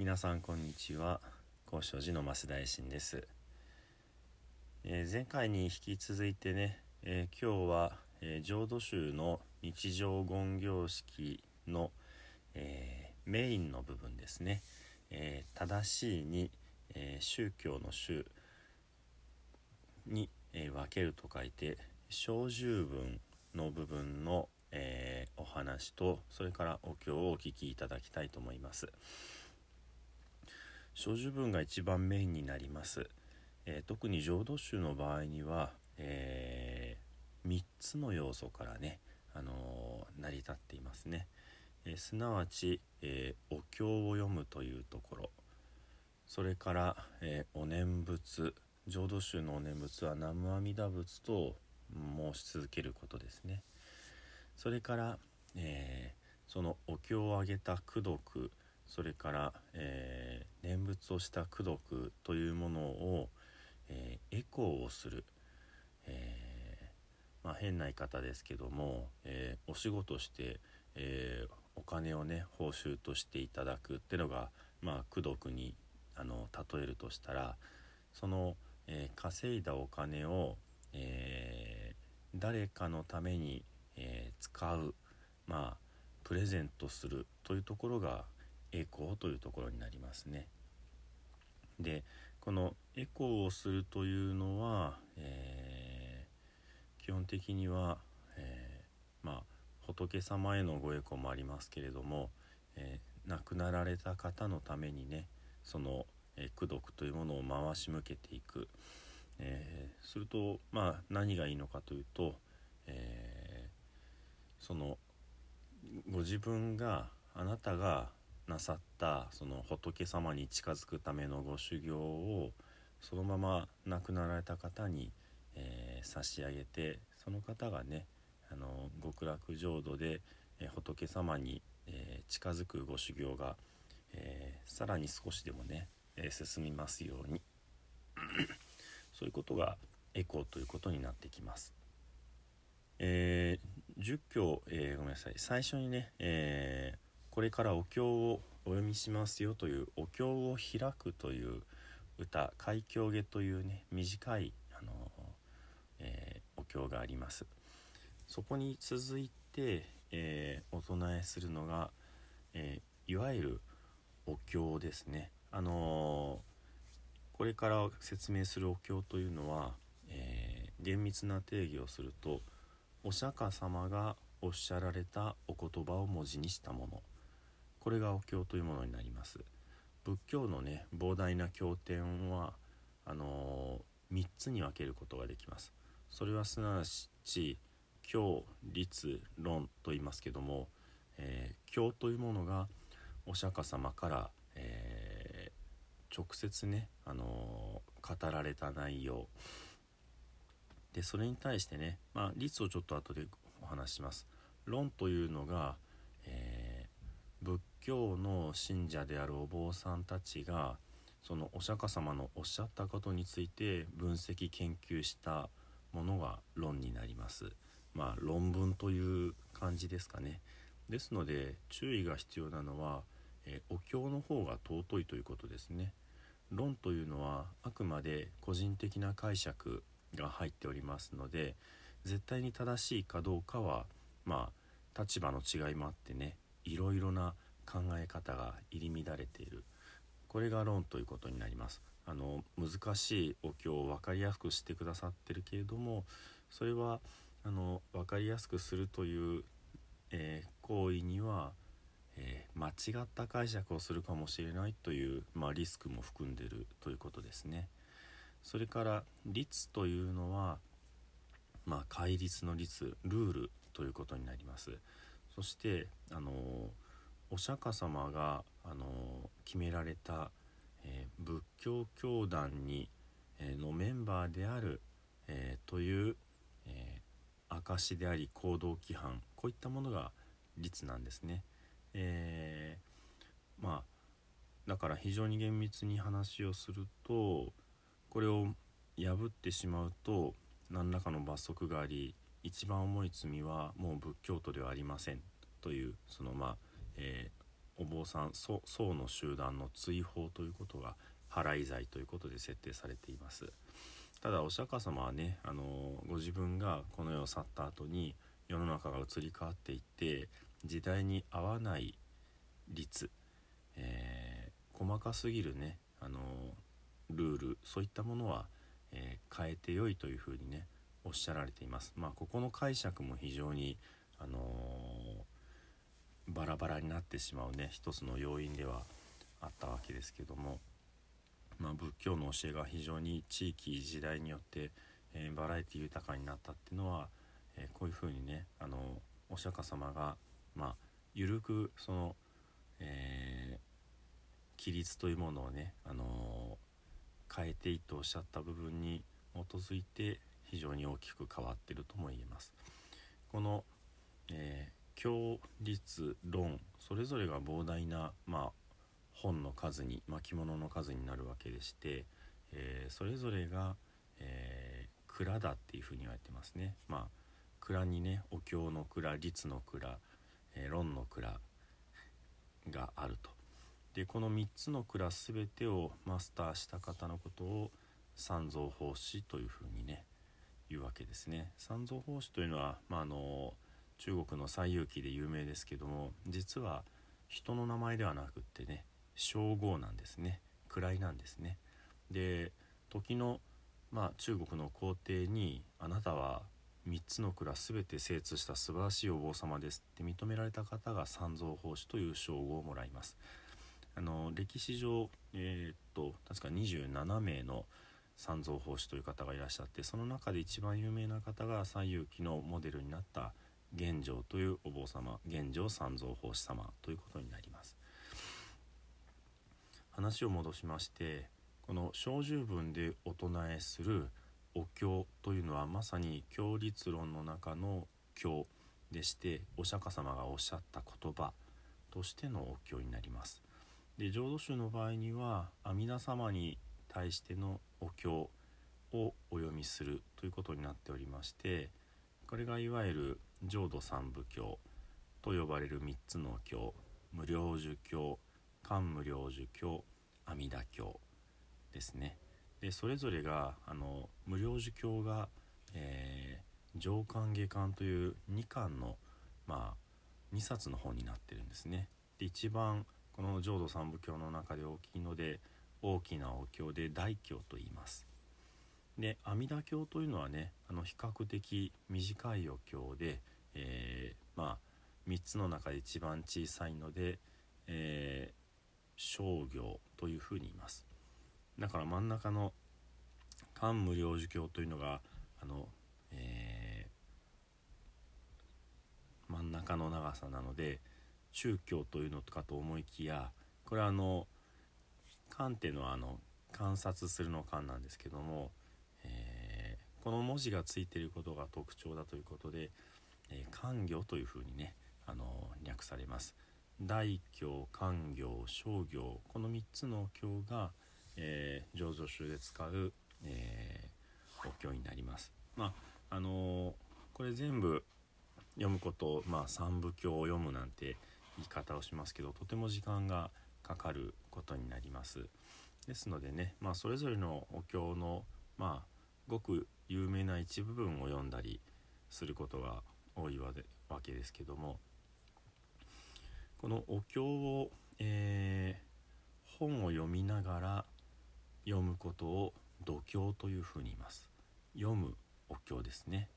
皆さんこんにちは。高尚寺の増大臣です、えー、前回に引き続いてね、えー、今日は、えー、浄土宗の日常言行式の、えメインの部分ですね、え正しいに、え宗教の宗に、え分けると書いて小十文の部分の、えお話とそれからお経をお聞きいただきたいと思います。小樹文が一番メインになります、えー、特に浄土宗の場合には、えー、3つの要素からね、あのー、成り立っていますね、えすなわち、えお経を読むというところ。それから、えお念仏。浄土宗のお念仏は南無阿弥陀仏と申し続けることですね。それから、えそのお経をあげた功徳。それから、えー、念仏をした功徳というものを、えー、エコーをする、えー、まあ、変な言い方ですけども、えお仕事して、えお金をね報酬としていただくっていうのが、まあ、功徳にあの例えるとしたらその、え稼いだお金を、え誰かのために、え使うまあプレゼントするというところがエコーというところになりますね。でこのエコーをするというのは、えー、基本的には、えー、まあ仏様へのごエコーもありますけれども、えー、亡くなられた方のためにねその、え功徳というものを回し向けていく、えするとまあ何がいいのかというと、えそのご自分があなたがなさったその仏様に近づくためのご修行をそのまま亡くなられた方に、えー、差し上げてその方がねあの極楽浄土で、えー、仏様に、えー、近づくご修行が、えさらに少しでもね、え進みますように そういうことがエコーということになってきます。えー、10教、え、ごめんなさい最初にね、えこれからお経をお読みしますよというお経を開くという歌海峡下というね短いあの、えー、お経があります。そこに続いて、えー、お唱えするのが、えー、いわゆるお経ですね。あのこれから説明するお経というのは、え厳密な定義をするとお釈迦様がおっしゃられたお言葉を文字にしたもの。これがお経というものになります。仏教のね膨大な経典はあのー、3つに分けることができます。それはすなわち経律論と言いますけども、えー、というものがお釈迦様から、えー、直接ね、あのー、語られた内容。でそれに対してね、まあ、律をちょっと後でお話します。論というのが、えー、仏教の信者であるお坊さんたちがそのお釈迦様のおっしゃったことについて分析研究したものが論になります。まあ論文という感じですかね。ですので注意が必要なのは、えお経の方が尊いということですね。論というのはあくまで個人的な解釈が入っておりますので絶対に正しいかどうかはまあ立場の違いもあってねいろいろな考え方が入り乱れているこれが論ということになりますあの難しいお経を分かりやすくしてくださってるけれどもそれはあの分かりやすくするという、えー、行為には、えー、間違った解釈をするかもしれないという、まあ、リスクも含んでるということですね。それから律というのは、まあ、戒律の律ルールということになります。そしてあのーお釈迦様が、あの決められた、えー、仏教教団に、えー、のメンバーである、えー、という、え証であり行動規範こういったものが律なんですね。えまあだから非常に厳密に話をするとこれを破ってしまうと何らかの罰則があり一番重い罪はもう仏教徒ではありませんというそのまあえー、お坊さん僧の集団の追放ということが払い罪ということで設定されていますただお釈迦様はねあのご自分がこの世を去った後に世の中が移り変わっていって時代に合わない率、えー、細かすぎるねあのルールそういったものは、えー、変えてよいというふうにねおっしゃられています。まあ、ここの解釈も非常に、あのー、バラバラになってしまうね一つの要因ではあったわけですけども、まあ、仏教の教えが非常に地域時代によって、えー、バラエティ豊かになったっていうのは、えー、こういうふうにね、あのお釈迦様が、まあ、緩くその、え規律というものをね、あの変えていいとおっしゃった部分に基づいて非常に大きく変わってるとも言えます。この、えー、教律論それぞれが膨大な、まあ、本の数に巻物の数になるわけでして、えー、それぞれが、えー、蔵だっていうふうに言われてますね。まあ蔵にねお経の蔵律の蔵、えー、論の蔵があると。でこの3つの蔵全てをマスターした方のことを三蔵法師というふうにねいうわけですね。三蔵法師というのは、まあ、あの中国の西遊記で有名ですけども実は人の名前ではなくってね称号なんですね位なんですね。で時の、まあ、中国の皇帝にあなたは3つの蔵全て精通した素晴らしいお坊様ですって認められた方が三蔵法師という称号をもらいます。あの歴史上、えー、っと確か27名の三蔵法師という方がいらっしゃってその中で一番有名な方が西遊記のモデルになった玄奘というお坊様玄奘三蔵法師様ということになります。話を戻しましてこの小十文でお唱えするお経というのはまさに経律論の中の経でしてお釈迦様がおっしゃった言葉としてのお経になります。で浄土宗の場合には阿弥陀様に対してのお経をお読みするということになっておりましてこれがいわゆる浄土三部経と呼ばれる3つの経。無量寿経漢無量寿経阿弥陀経ですね。でそれぞれがあの無量寿経が、えー、上巻下巻という2巻のまあ2冊の本になってるんですね。で一番この浄土三部経の中で大きいので大きなお経で大経と言います。で阿弥陀経というのはねあの比較的短いお経で、えー、まあ3つの中で一番小さいので、えー、商業というふうに言います。だから真ん中の漢無量寿経というのがあの、えー、真ん中の長さなので中教というのかと思いきやこれはあの観っていうのはあの観察するの観なんですけども、この文字がついていることが特徴だということで、えー、観行というふうにねあの略されます。大教観行商行この3つの経が、えー、醸造集で使う、えー、お経になります。まああのー、これ全部読むことまあ三部経を読むなんて言い方をしますけどとても時間がかかることになります。ですのでね、まあ、それぞれのお経の、まあ、ごく有名な一部分を読んだりすることが多いわけですけどもこのお経を、えー、本を読みながら読むことを度経というふうに言います。読むお経ですね。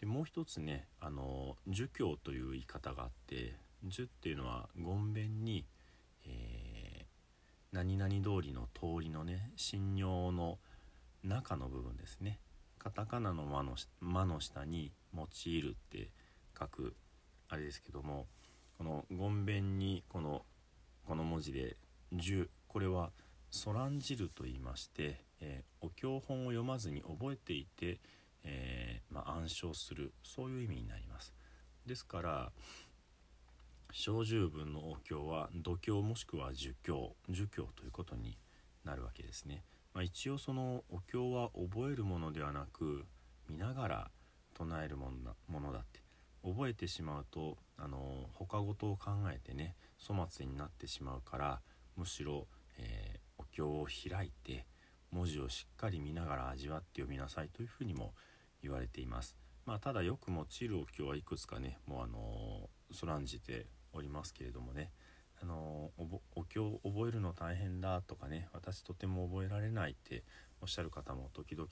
でもう一つねあの儒教という言い方があって儒っていうのは言弁に「えー、何々通りの通りのね信用の中の部分ですねカタカナの間の間の下に「用いる」って書くあれですけどもこの言弁にこのこの文字で「十」これは「そらんじる」と言いまして、えー、お経本を読まずに覚えていて、えー、まあ、暗唱するそういう意味になります。ですから小十分のお経は度経もしくは儒経儒教ということになるわけですね。まあ、一応そのお経は覚えるものではなく見ながら唱えるものだものだって覚えてしまうとあの他事を考えてね粗末になってしまうからむしろ、えー、お経を開いて文字をしっかり見ながら味わって読みなさいというふうにも言われています。まあ、ただよく用いるお経はいくつかねもうあのそらんじておりますけれどもねあのお経を覚えるの大変だとかね私とても覚えられないっておっしゃる方も時々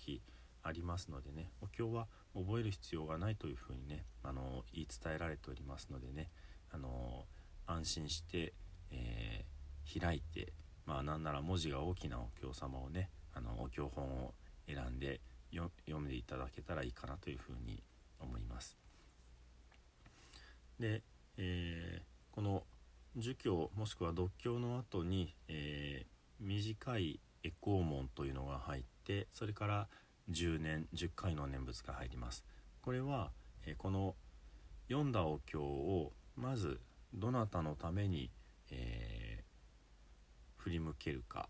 ありますのでねお経は覚える必要がないというふうにねあの言い伝えられておりますのでねあの安心して、えー、開いてまあなんなら文字が大きなお経様をねあのお経本を選んで読んでいただけたらいいかなというふうに思います。で、えー、この儒教もしくは読経の後に、えー、短いエコー門というのが入ってそれから10年10回の念仏が入ります。これは、えー、この読んだお経をまずどなたのために、えー、振り向けるか。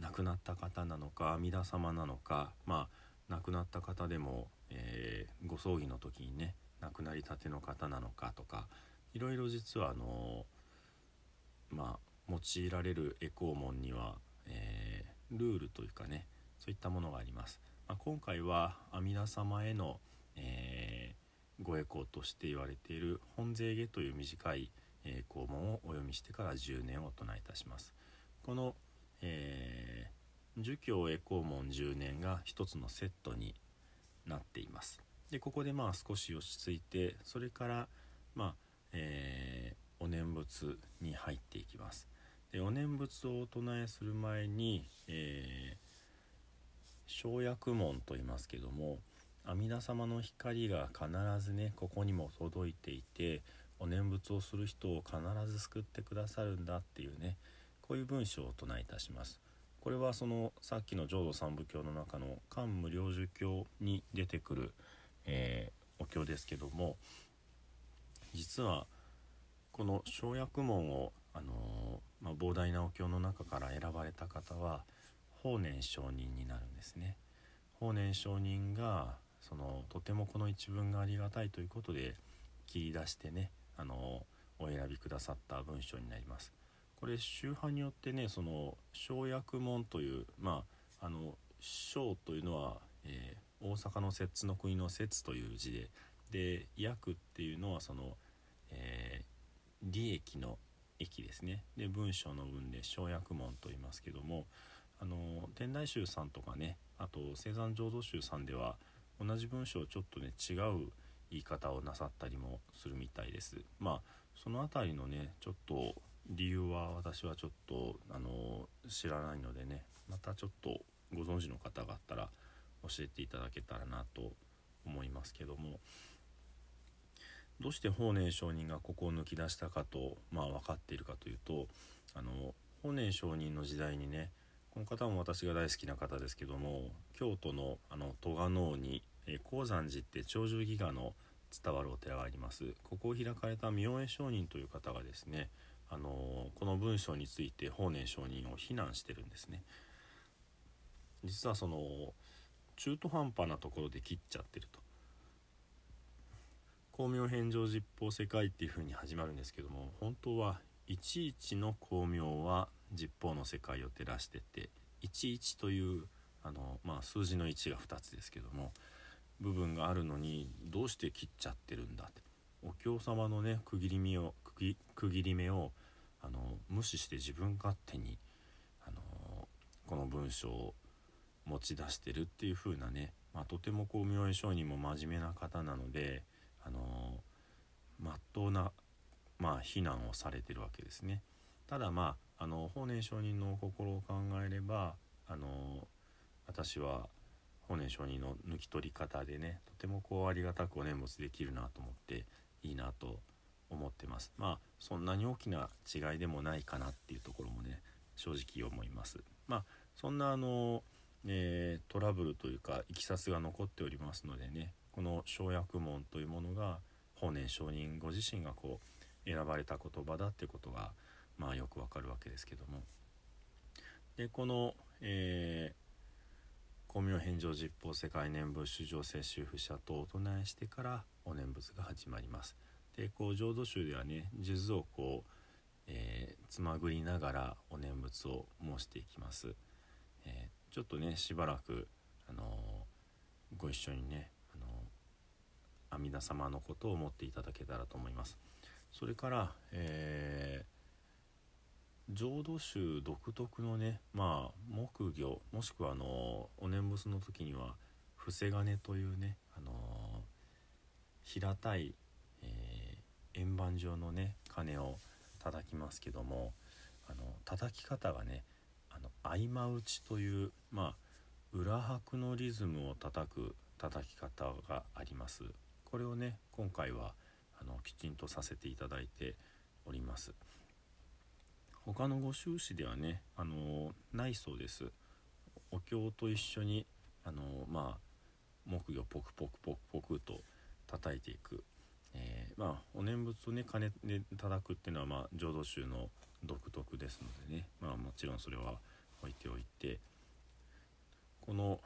亡くなった方なのか阿弥陀様なのかまあ亡くなった方でも、えー、ご葬儀の時にね亡くなりたての方なのかとかいろいろ実はあのまあ用いられるエコー門には、えー、ルールというかねそういったものがあります。まあ、今回は阿弥陀様への、えー、ご栄光として言われている「本税下」という短い、えー、肛門をお読みしてから10年をお唱えいたします。この、えー、儒教栄光門10年が一つのセットになっています。でここでまあ少し落ち着いてそれからまあ、えー、お念仏に入っていきます。でお念仏をお唱えする前に、えー生薬門と言いますけども阿弥陀様の光が必ずねここにも届いていてお念仏をする人を必ず救ってくださるんだっていうねこういう文章を唱えいたします。これはそのさっきの浄土三部経の中の「漢無量寿経」に出てくる、えー、お経ですけども実はこの生薬門を、あのー、まあ、膨大なお経の中から選ばれた方は法然上人になるんですね。法然上人がそのとてもこの一文がありがたいということで切り出してねあのお選びくださった文章になります。これ宗派によってねその生薬門というまああの生というのは、えー、大阪の摂津の国の摂という字でで薬っていうのはその、えー、利益の益ですね。で文章の文で生薬門と言いますけどもあの天台宗さんとかねあと青山浄土宗さんでは同じ文章をちょっとね違う言い方をなさったりもするみたいです。まあその辺りのねちょっと理由は私はちょっとあの知らないのでねまたちょっとご存知の方があったら教えていただけたらなと思いますけども。どうして法然上人がここを抜き出したかとまあ分かっているかというとあの法然上人の時代にねこの方も私が大好きな方ですけども京都のあの戸賀能に、え高山寺って長寿戯画の伝わるお寺があります。ここを開かれた明恵上人という方がですねあのこの文章について法然上人を非難してるんですね。実はその中途半端なところで切っちゃってると。光明返上実法世界っていう風に始まるんですけども本当は11の光明は実法の世界を照らしてて11というあの、まあ、数字の1が2つですけども部分があるのにどうして切っちゃってるんだって。お経様のね区切り目を区切り目をあの無視して自分勝手にあのこの文章を持ち出してるっていう風なね、まあ、とてもこう明恵上人も真面目な方なのでのまっとうな、まあ、非難をされてるわけですね。ただまああの法然上人の心を考えればあの私は法然上人の抜き取り方でねとてもこうありがたくお念仏できるなと思っていいなと思ってますまあそんなに大きな違いでもないかなっていうところもね正直思いますまあそんなあの、えー、トラブルというかいきさつが残っておりますのでねこの生薬門というものが法然上人ご自身がこう選ばれた言葉だってことがまあよくわかるわけですけどもでこの、えー、光明返上実法世界念仏主上世修不者とお唱えしてからお念仏が始まります。でこう浄土宗ではね数珠をこう、えー、つまぐりながらお念仏を申していきます。えー、ちょっとねしばらく、あのご一緒にね、阿弥陀様のことを思っていただけたらと思います。それから、えー浄土宗独特のねまあ木魚もしくはあのお念仏の時には伏せ金というねあの平たい、えー、円盤状のね鐘を叩きますけどもあの叩き方がねあの合間打ちというまあ裏拍のリズムを叩く叩き方がありますこれをね今回はあのきちんとさせていただいております。他のご宗師ではねあのないそうです。お経と一緒にあのまあ木魚ポクポクポクポクと叩いていく、えー、まあお念仏をね鐘で叩くっていうのはまあ浄土宗の独特ですのでね。まあもちろんそれは置いておいて。この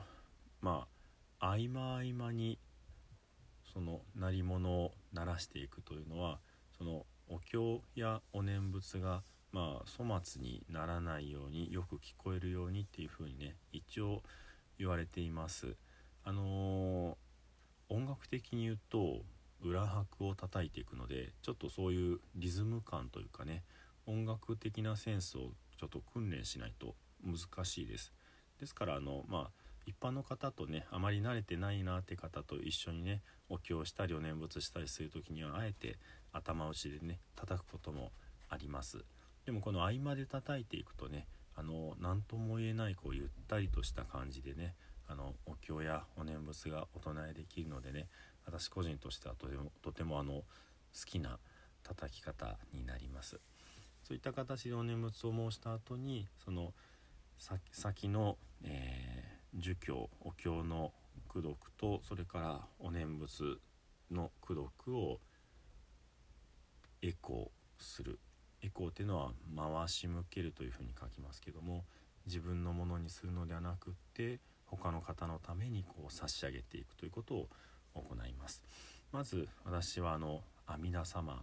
まあ合間合間にその鳴り物を鳴らしていくというのはそのお経やお念仏がまあ粗末にならないようによく聞こえるようにっていうふうにね一応言われています。あのー、音楽的に言うと裏拍を叩いていくのでちょっとそういうリズム感というかね音楽的なセンスをちょっと訓練しないと難しいです。ですからあのまあ一般の方とねあまり慣れてないなって方と一緒にねお経をしたりお念仏したりする時にはあえて頭打ちでね叩くこともあります。でもこの合間で叩いていくとねあの何とも言えないこうゆったりとした感じでねあのお経やお念仏がお唱えできるのでね私個人としてはとてもとてもあの好きな叩き方になりますそういった形でお念仏を申した後にその先の、えー、儒教お経の功読とそれからお念仏の功読をエコーする。エコーっていうのは回し向けるというふうに書きますけども自分のものにするのではなくって他の方のためにこう差し上げていくということを行います。まず私はあの阿弥陀様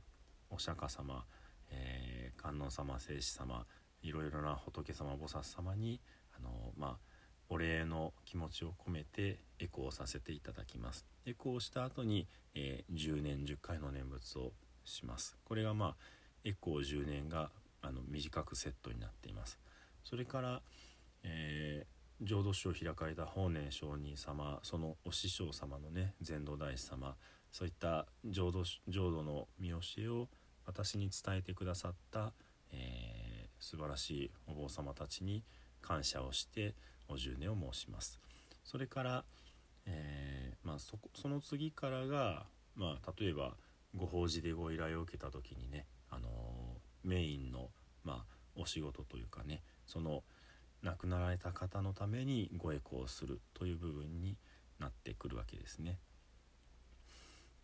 お釈迦様、えー、観音様聖子様いろいろな仏様菩薩様にあのまあお礼の気持ちを込めてエコーさせていただきます。エコーした後に、えー、10年10回の念仏をします。これがまあエコー10年があの短くセットになっています。それから、えー、浄土宗を開かれた法然上人様そのお師匠様のね禅道大師様そういった浄土浄土の見教えを私に伝えてくださった、えー、素晴らしいお坊様たちに感謝をしてお十年を申しますそれから、えー、まあ、そその次からが、まあ、例えばご法事でご依頼を受けた時にねあのメインの、まあ、お仕事というかねその亡くなられた方のためにご栄光をするという部分になってくるわけですね。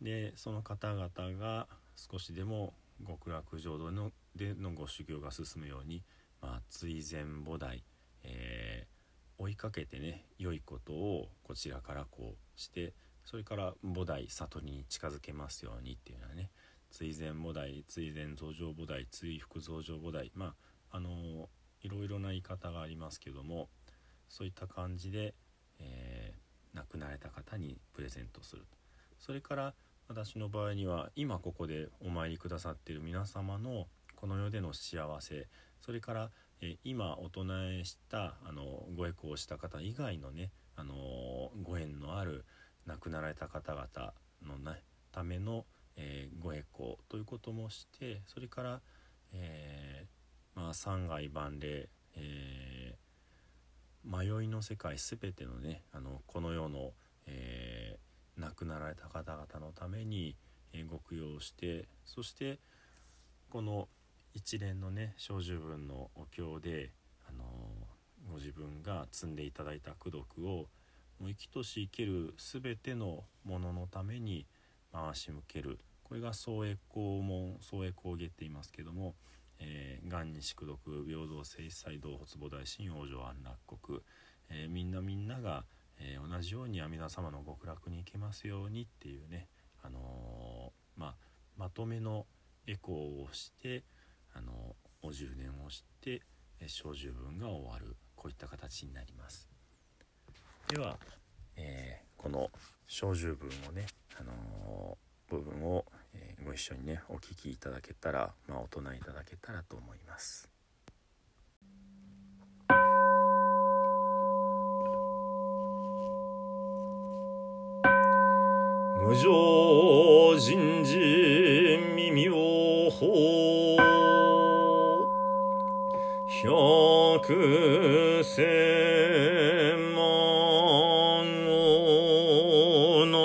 でその方々が少しでも極楽浄土のでのご修行が進むように、まあ、追善菩提、え、追いかけてね良いことをこちらからこうしてそれから菩提悟りに近づけますようにっていうのはね追善菩提追善増上菩提追福増上菩提まああのいろいろな言い方がありますけどもそういった感じで、えー、亡くなれた方にプレゼントするそれから私の場合には今ここでお参りくださっている皆様のこの世での幸せそれから、え今お唱えしたあのご栄光をした方以外のねあのご縁のある亡くなられた方々の、ね、ためのえー、ご栄光ということもしてそれから、えー、まあ、三害万礼、えー、迷いの世界全てのねあのこの世の、え亡くなられた方々のために、えご供養してそしてこの一連のね小十分のお経で、あのご自分が積んでいただいた功徳をもう生きとし生ける全てのもののために回し向ける。これが総栄光門総栄光下って言いますけども「えー、元日功徳平等聖祭道発母大神往生安楽国」えー、みんなみんなが、えー、同じように阿弥陀様の極楽に行けますようにっていうね、あのー、まあ、まとめのエコーをして、あのお充電をして小十分が終わるこういった形になります。では、えー、この小十分をね、あの部分を、えご一緒にねお聴きいただけたら、まあ、お唱えいただけたらと思います。無常くせまごな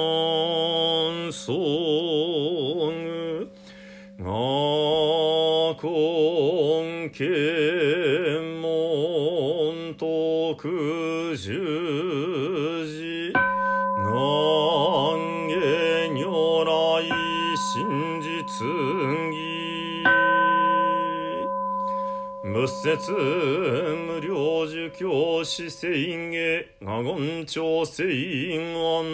んそぐがこんけもんとくじゅじなんげにょらい真実が仏説無料儒教死生下我言調整安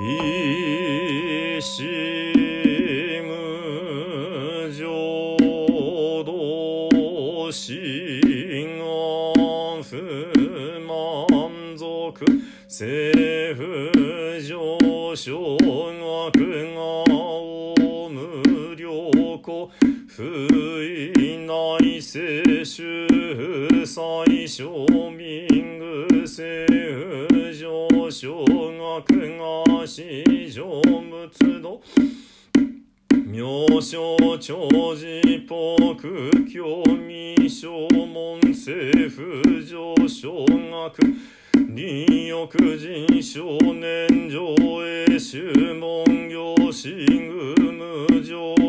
一心無浄土心安不満足政府上昇学が不意内世主最小民具政府上昇学が史上仏道。妙正長寺北教未正門政府上昇学。利欲人少年上映宗門行神宮無浄土衣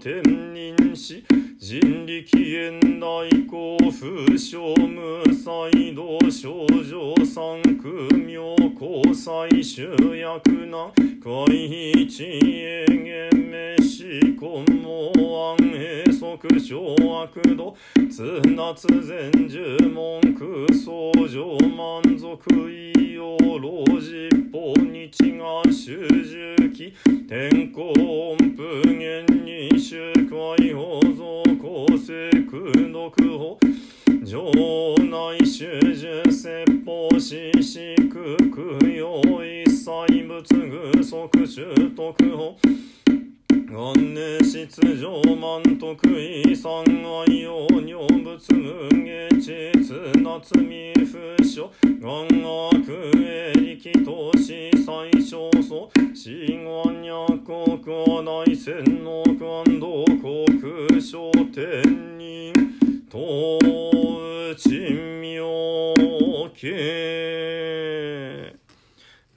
天人し人力縁内交風商無才道少女三苦妙交際主役な会一永遠。厳滅死根毛安閉塞小悪度津夏前十文空想上満足意用老実法日が主重期天候音符現に周回保造公正空読法上内主樹説法死死空空用一切仏具即習徳法元年秩序満徳意三愛用尿物無下実夏未不所願悪営力投資最小素死願約国は内戦の官道国商天人東鎮妙家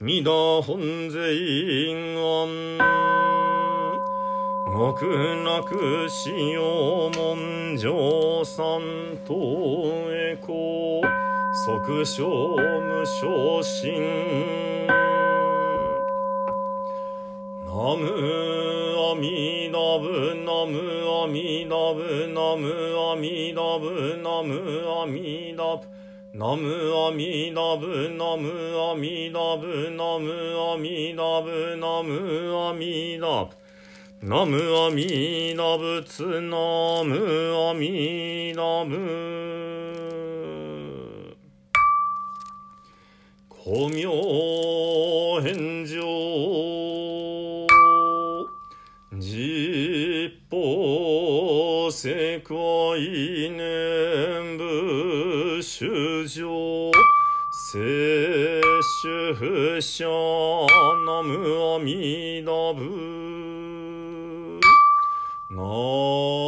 三田本税院案安極楽しよ文上三等へこ。即小無昇進ナムアミダブナムアミダブナムアミダブナムアミダブナムアミダブナムアミダブナムアミダブナムアミダブナムアミダ仏ナムアミダブ古明返上。実法世界念部主上聖主者ナムアミダブ Oh.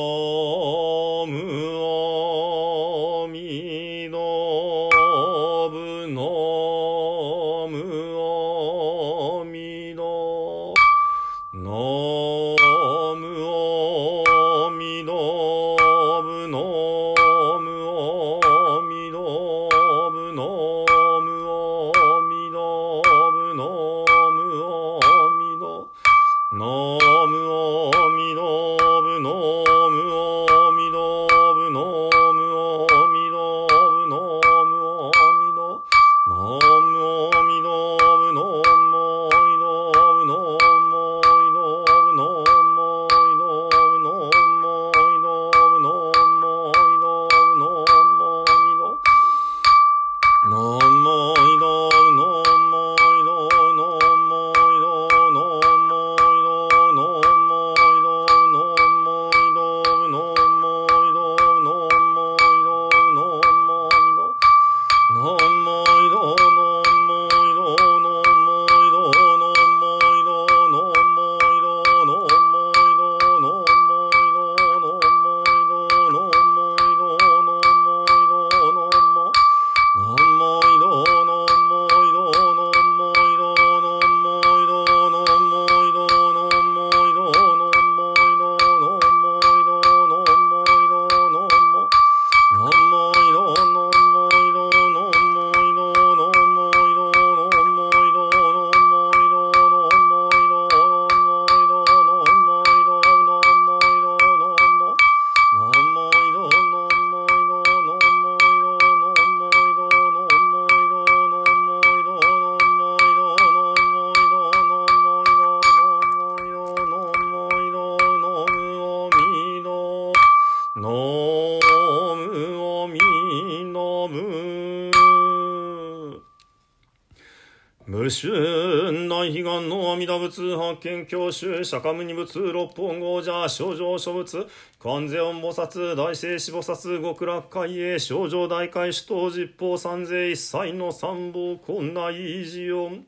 無春大悲願の阿弥陀仏発見教習釈迦無二仏六本豪者症状諸仏観世音菩薩大聖子菩薩極楽海へ症状大海首頭十方三世一切の三宝困難維持音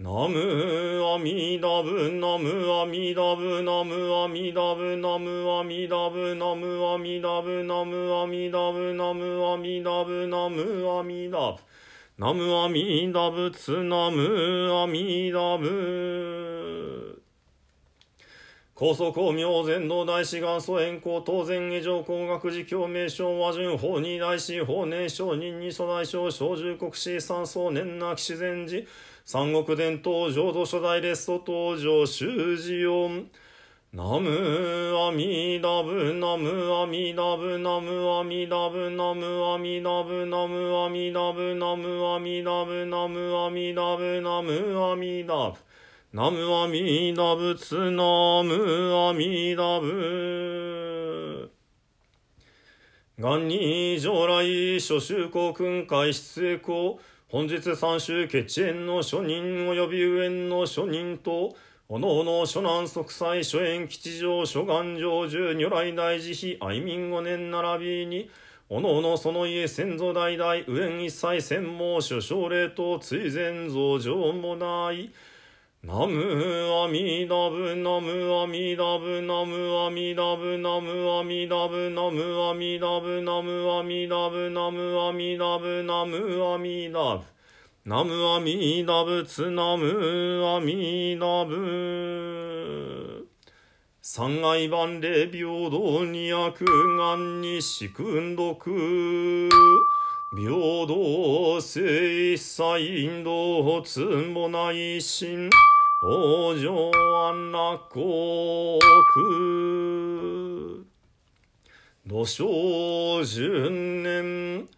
ナムアミダブナムアミダブナムアミダブナムアミダブナムアミダブナムアミダブナムアミダブナムアミダブナムアミダブツナムアミダブ高速公明全道大師元祖円光当然下上工学寺教名称和順法二大師法年承認二祖大将小十国師三層年なき自然寺三国伝統浄土初代レスト登場修士音。ナムアミダブナムアミダブナムアミダブナムアミダブナムアミダブナムアミダブナムアミダブナムアミダブナムアミダブツナムアミダブ元に上来諸州公君会出栄公本日三州決縁の諸人及び上の諸人と、おのおの諸南即祭諸縁吉祥諸願成就如来大慈悲愛民五年並びに、おのおのその家先祖代々上縁一切専門諸奨礼と追善増上もない。ナムアミダブナムアミダブナムアミダブナムアミダブナムアミダブナムアミダブナムアミダブナムアミダブナムアミダブツナムアミダブ。三愛万礼平等に悪願に四君毒平等性一切インドつもない心往生安楽国。土生十年。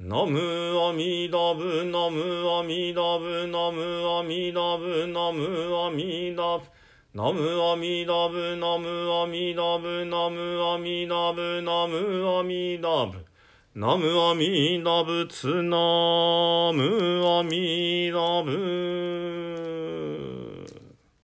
ナムアミダブナムアミダブナムアミダブナムアミダブナムアミダブナムアミダブナムアミダブナムアミダブナムアミダブツナムアミダブ